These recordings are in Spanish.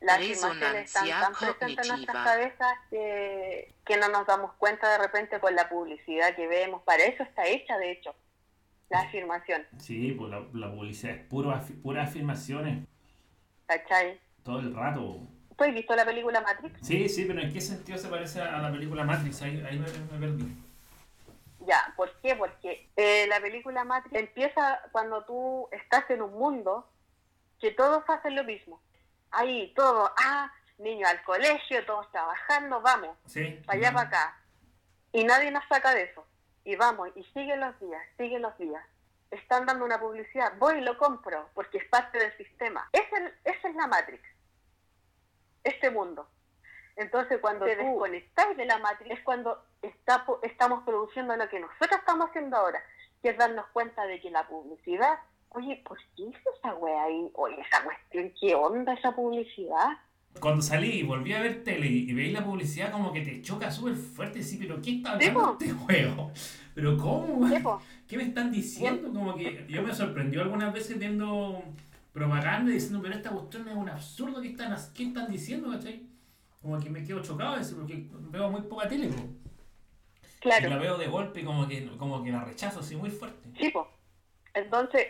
las afirmaciones están tan presentes en nuestras cabezas que, que no nos damos cuenta de repente con la publicidad que vemos. Para eso está hecha, de hecho, la afirmación. Sí, pues la, la publicidad es puro, afi- puras afirmaciones ¿Cachai? todo el rato. ¿Tú has visto la película Matrix? Sí, sí, pero ¿en qué sentido se parece a la película Matrix? Ahí, ahí me, me perdí. Ya, ¿por qué? Porque eh, la película Matrix empieza cuando tú estás en un mundo que todos hacen lo mismo. Ahí, todo, ah, niños al colegio, todos trabajando, vamos, Sí. para allá, para acá. Y nadie nos saca de eso. Y vamos, y siguen los días, siguen los días. Están dando una publicidad, voy y lo compro, porque es parte del sistema. Esa es, esa es la Matrix, este mundo. Entonces, cuando te desconectáis de la Matrix, es cuando está, po- estamos produciendo lo que nosotros estamos haciendo ahora, que es darnos cuenta de que la publicidad, oye, ¿por qué hizo esa wea ahí? Oye, esa cuestión, ¿qué onda esa publicidad? Cuando salí y volví a ver tele y, y veis la publicidad como que te choca súper fuerte, sí, pero ¿qué está hablando este juego? ¿Pero cómo? ¿Qué me están diciendo? Como que yo me sorprendió algunas veces viendo propaganda y diciendo, pero esta cuestión es un absurdo, ¿qué están, qué están diciendo, cachai? Como que me quedo chocado de eso porque veo muy poca tele, po. Y la Claro, veo de golpe y como que, como que la rechazo así muy fuerte. sí, po. Entonces,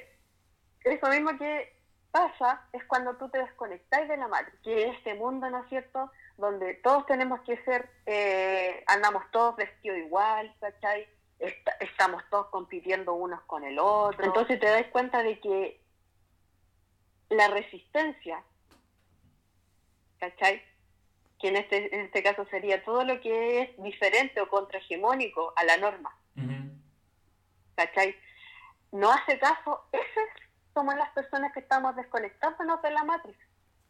eso mismo que pasa es cuando tú te desconectáis de la Matrix, que es este mundo, ¿no es cierto?, donde todos tenemos que ser, eh, andamos todos vestidos igual, ¿cachai? Est- estamos todos compitiendo unos con el otro. Entonces te das cuenta de que la resistencia, ¿cachai? Que en este, en este caso sería todo lo que es diferente o contrahegemónico a la norma, Ujú. ¿cachai? No hace caso, esas somos las personas que estamos desconectándonos de la Matrix.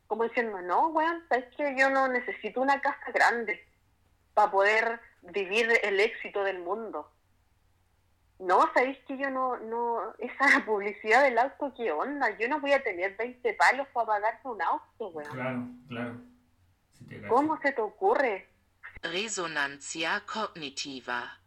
Como diciendo, no, weón, es que yo no necesito una casa grande para poder vivir el éxito del mundo. No, sabéis que yo no, no, esa publicidad del auto, ¿qué onda? Yo no voy a tener 20 palos para pagarme un auto, weón. Claro, claro. Te cacho. ¿Cómo se te ocurre? Resonancia cognitiva.